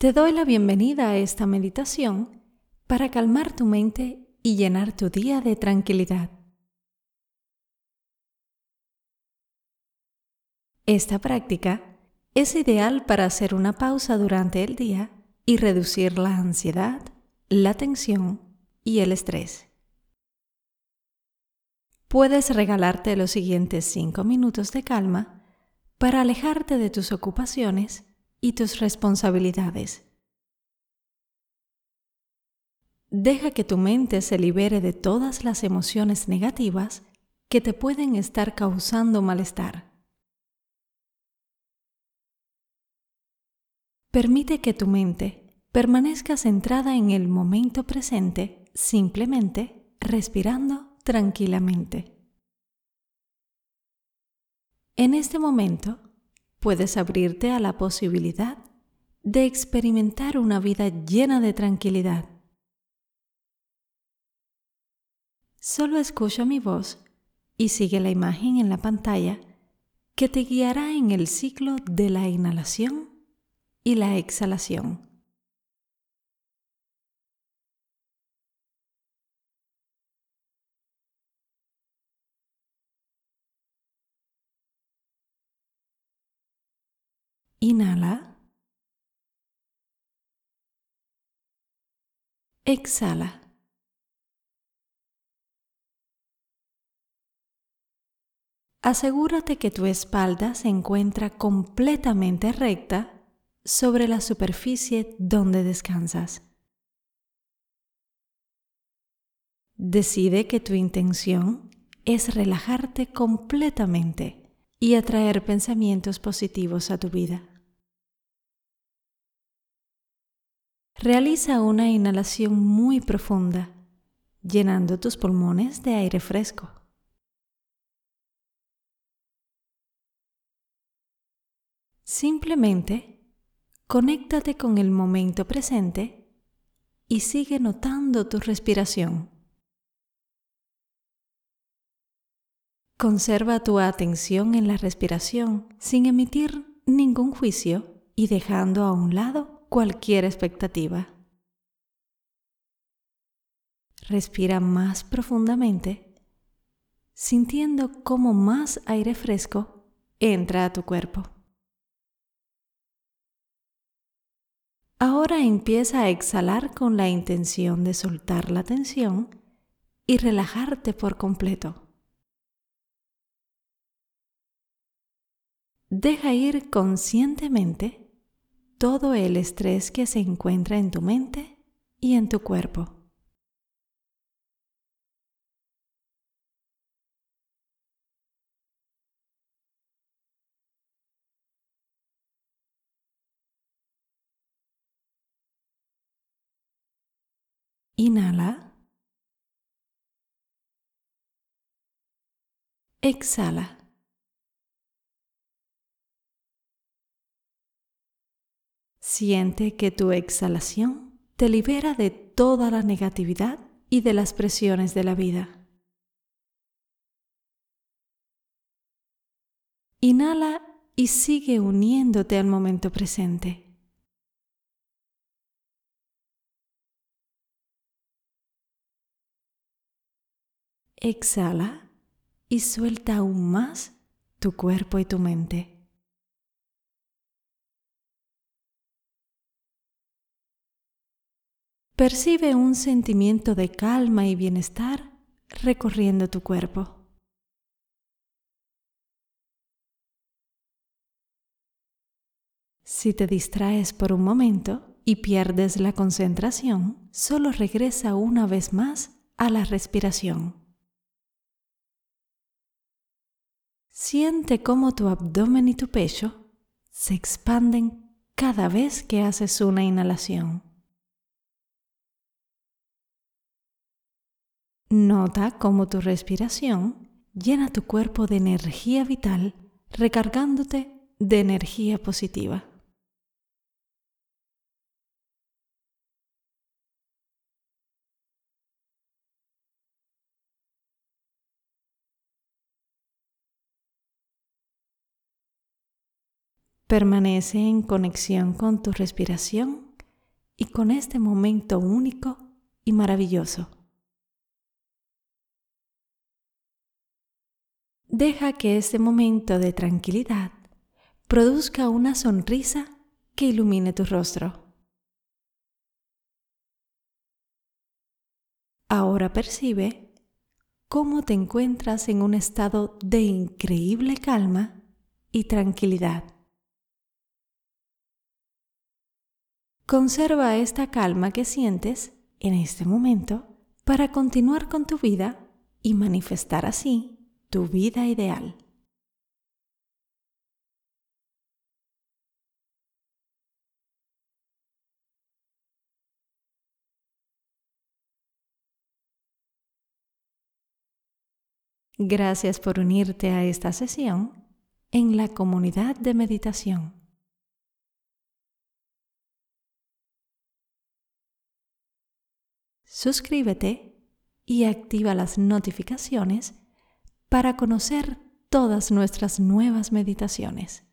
Te doy la bienvenida a esta meditación para calmar tu mente y llenar tu día de tranquilidad. Esta práctica es ideal para hacer una pausa durante el día y reducir la ansiedad, la tensión y el estrés. Puedes regalarte los siguientes 5 minutos de calma para alejarte de tus ocupaciones y tus responsabilidades. Deja que tu mente se libere de todas las emociones negativas que te pueden estar causando malestar. Permite que tu mente permanezca centrada en el momento presente, simplemente respirando tranquilamente. En este momento, puedes abrirte a la posibilidad de experimentar una vida llena de tranquilidad. Solo escucha mi voz y sigue la imagen en la pantalla que te guiará en el ciclo de la inhalación y la exhalación. Inhala. Exhala. Asegúrate que tu espalda se encuentra completamente recta sobre la superficie donde descansas. Decide que tu intención es relajarte completamente y atraer pensamientos positivos a tu vida. Realiza una inhalación muy profunda, llenando tus pulmones de aire fresco. Simplemente conéctate con el momento presente y sigue notando tu respiración. Conserva tu atención en la respiración sin emitir ningún juicio y dejando a un lado cualquier expectativa. Respira más profundamente, sintiendo cómo más aire fresco entra a tu cuerpo. Ahora empieza a exhalar con la intención de soltar la tensión y relajarte por completo. Deja ir conscientemente todo el estrés que se encuentra en tu mente y en tu cuerpo. Inhala. Exhala. Siente que tu exhalación te libera de toda la negatividad y de las presiones de la vida. Inhala y sigue uniéndote al momento presente. Exhala y suelta aún más tu cuerpo y tu mente. Percibe un sentimiento de calma y bienestar recorriendo tu cuerpo. Si te distraes por un momento y pierdes la concentración, solo regresa una vez más a la respiración. Siente cómo tu abdomen y tu pecho se expanden cada vez que haces una inhalación. Nota cómo tu respiración llena tu cuerpo de energía vital, recargándote de energía positiva. Permanece en conexión con tu respiración y con este momento único y maravilloso. Deja que este momento de tranquilidad produzca una sonrisa que ilumine tu rostro. Ahora percibe cómo te encuentras en un estado de increíble calma y tranquilidad. Conserva esta calma que sientes en este momento para continuar con tu vida y manifestar así tu vida ideal. Gracias por unirte a esta sesión en la comunidad de meditación. Suscríbete y activa las notificaciones para conocer todas nuestras nuevas meditaciones.